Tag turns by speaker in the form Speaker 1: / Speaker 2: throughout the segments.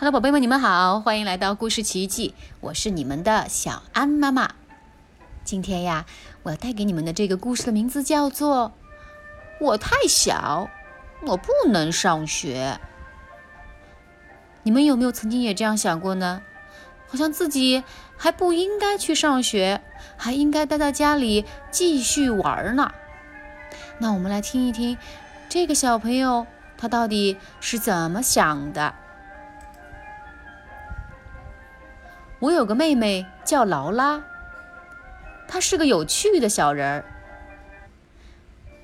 Speaker 1: Hello，宝贝们，你们好，欢迎来到故事奇遇记，我是你们的小安妈妈。今天呀，我要带给你们的这个故事的名字叫做《我太小，我不能上学》。你们有没有曾经也这样想过呢？好像自己还不应该去上学，还应该待在家里继续玩呢。那我们来听一听这个小朋友他到底是怎么想的。我有个妹妹叫劳拉，她是个有趣的小人儿。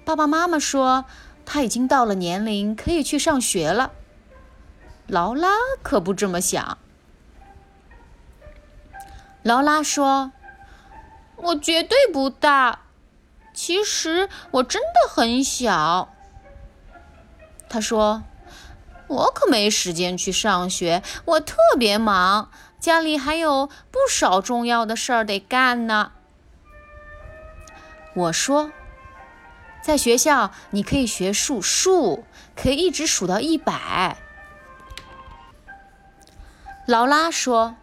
Speaker 1: 爸爸妈妈说她已经到了年龄可以去上学了，劳拉可不这么想。劳拉说：“我绝对不大，其实我真的很小。”她说：“我可没时间去上学，我特别忙。”家里还有不少重要的事儿得干呢。我说，在学校你可以学数数，可以一直数到一百。劳拉说：“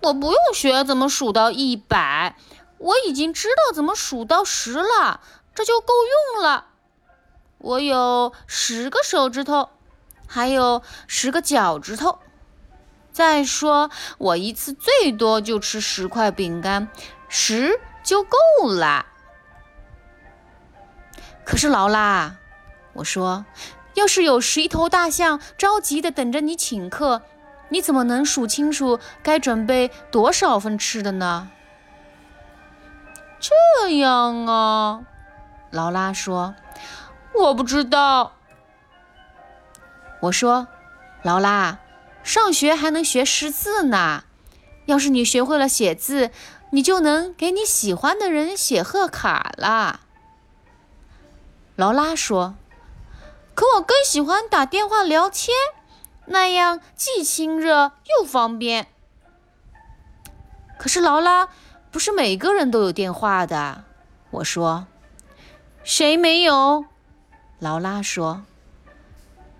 Speaker 1: 我不用学怎么数到一百，我已经知道怎么数到十了，这就够用了。我有十个手指头，还有十个脚趾头。”再说，我一次最多就吃十块饼干，十就够了。可是劳拉，我说，要是有十一头大象着急的等着你请客，你怎么能数清楚该准备多少份吃的呢？这样啊，劳拉说，我不知道。我说，劳拉。上学还能学识字呢，要是你学会了写字，你就能给你喜欢的人写贺卡了。劳拉说：“可我更喜欢打电话聊天，那样既亲热又方便。”可是劳拉，不是每个人都有电话的。我说：“谁没有？”劳拉说：“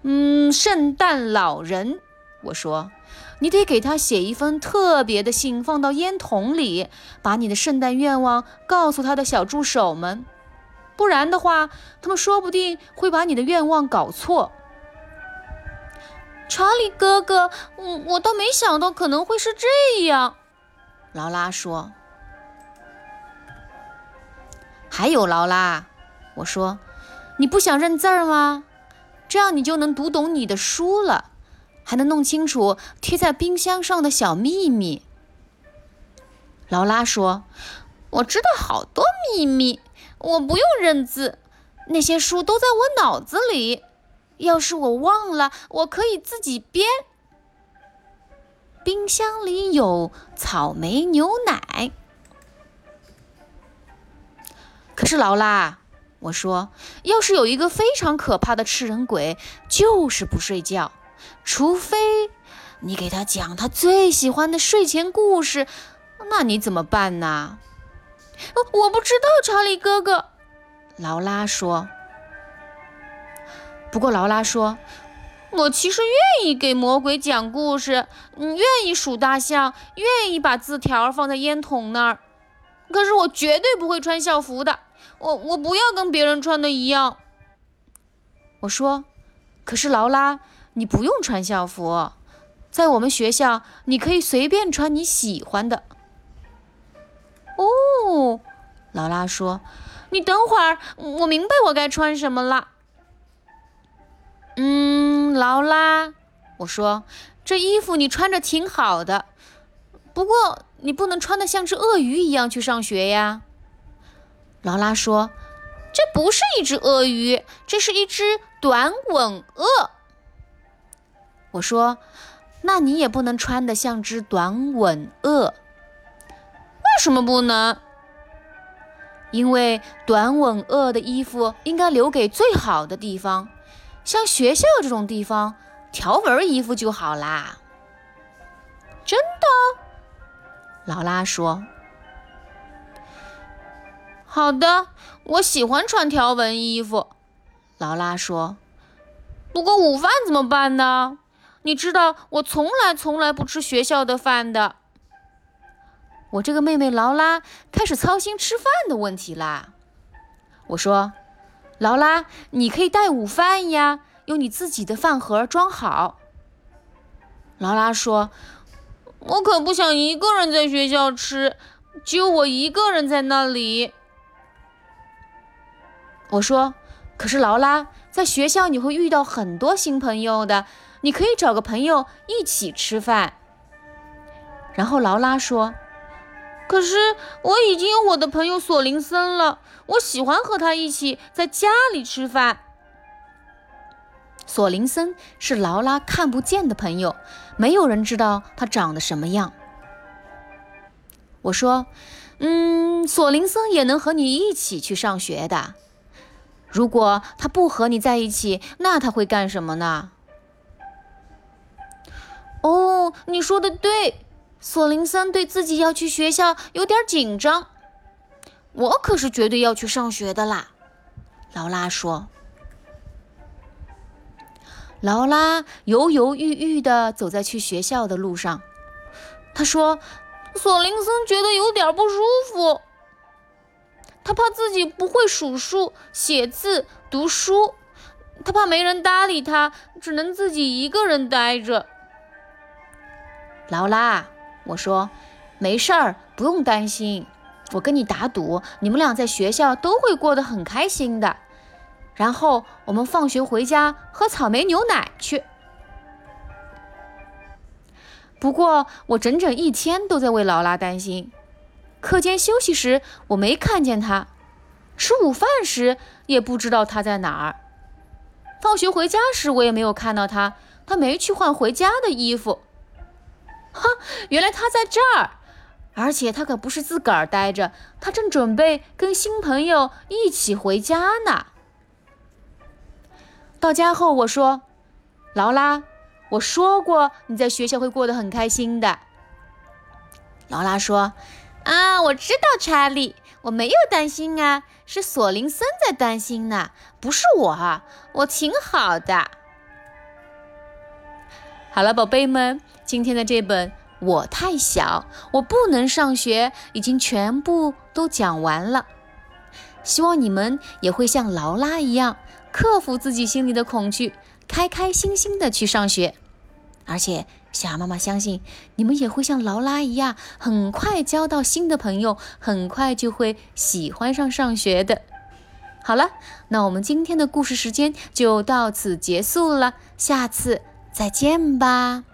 Speaker 1: 嗯，圣诞老人。”我说：“你得给他写一封特别的信，放到烟筒里，把你的圣诞愿望告诉他的小助手们，不然的话，他们说不定会把你的愿望搞错。”查理哥哥，我我倒没想到可能会是这样。”劳拉说。“还有劳拉，我说，你不想认字吗？这样你就能读懂你的书了。”还能弄清楚贴在冰箱上的小秘密。劳拉说：“我知道好多秘密，我不用认字，那些书都在我脑子里。要是我忘了，我可以自己编。”冰箱里有草莓牛奶。可是劳拉，我说，要是有一个非常可怕的吃人鬼，就是不睡觉。除非你给他讲他最喜欢的睡前故事，那你怎么办呢？我不知道，查理哥哥。劳拉说。不过劳拉说，我其实愿意给魔鬼讲故事，愿意数大象，愿意把字条放在烟筒那儿。可是我绝对不会穿校服的，我我不要跟别人穿的一样。我说，可是劳拉。你不用穿校服，在我们学校，你可以随便穿你喜欢的。哦，劳拉说：“你等会儿，我明白我该穿什么了。”嗯，劳拉，我说：“这衣服你穿着挺好的，不过你不能穿的像只鳄鱼一样去上学呀。”劳拉说：“这不是一只鳄鱼，这是一只短吻鳄。”我说：“那你也不能穿得像只短吻鳄。为什么不能？因为短吻鳄的衣服应该留给最好的地方，像学校这种地方，条纹衣服就好啦。”真？劳拉说：“好的，我喜欢穿条纹衣服。”劳拉说：“不过午饭怎么办呢？”你知道我从来从来不吃学校的饭的。我这个妹妹劳拉开始操心吃饭的问题啦。我说：“劳拉，你可以带午饭呀，用你自己的饭盒装好。”劳拉说：“我可不想一个人在学校吃，只有我一个人在那里。”我说：“可是劳拉，在学校你会遇到很多新朋友的，你可以找个朋友一起吃饭。”然后劳拉说。可是我已经有我的朋友索林森了，我喜欢和他一起在家里吃饭。索林森是劳拉看不见的朋友，没有人知道他长得什么样。我说：“嗯，索林森也能和你一起去上学的。如果他不和你在一起，那他会干什么呢？”哦，你说的对。索林森对自己要去学校有点紧张，我可是绝对要去上学的啦。劳拉说。劳拉犹犹豫豫地走在去学校的路上，他说：“索林森觉得有点不舒服，他怕自己不会数数、写字、读书，他怕没人搭理他，只能自己一个人待着。”劳拉。我说：“没事儿，不用担心。我跟你打赌，你们俩在学校都会过得很开心的。然后我们放学回家喝草莓牛奶去。不过我整整一天都在为劳拉担心。课间休息时我没看见他，吃午饭时也不知道他在哪儿。放学回家时我也没有看到他，他没去换回家的衣服。”哈，原来他在这儿，而且他可不是自个儿待着，他正准备跟新朋友一起回家呢。到家后，我说：“劳拉，我说过你在学校会过得很开心的。”劳拉说：“啊，我知道，查理，我没有担心啊，是索林森在担心呢，不是我，啊我挺好的。”好了，宝贝们。今天的这本《我太小，我不能上学》已经全部都讲完了。希望你们也会像劳拉一样，克服自己心里的恐惧，开开心心的去上学。而且，小妈妈相信你们也会像劳拉一样，很快交到新的朋友，很快就会喜欢上上学的。好了，那我们今天的故事时间就到此结束了，下次再见吧。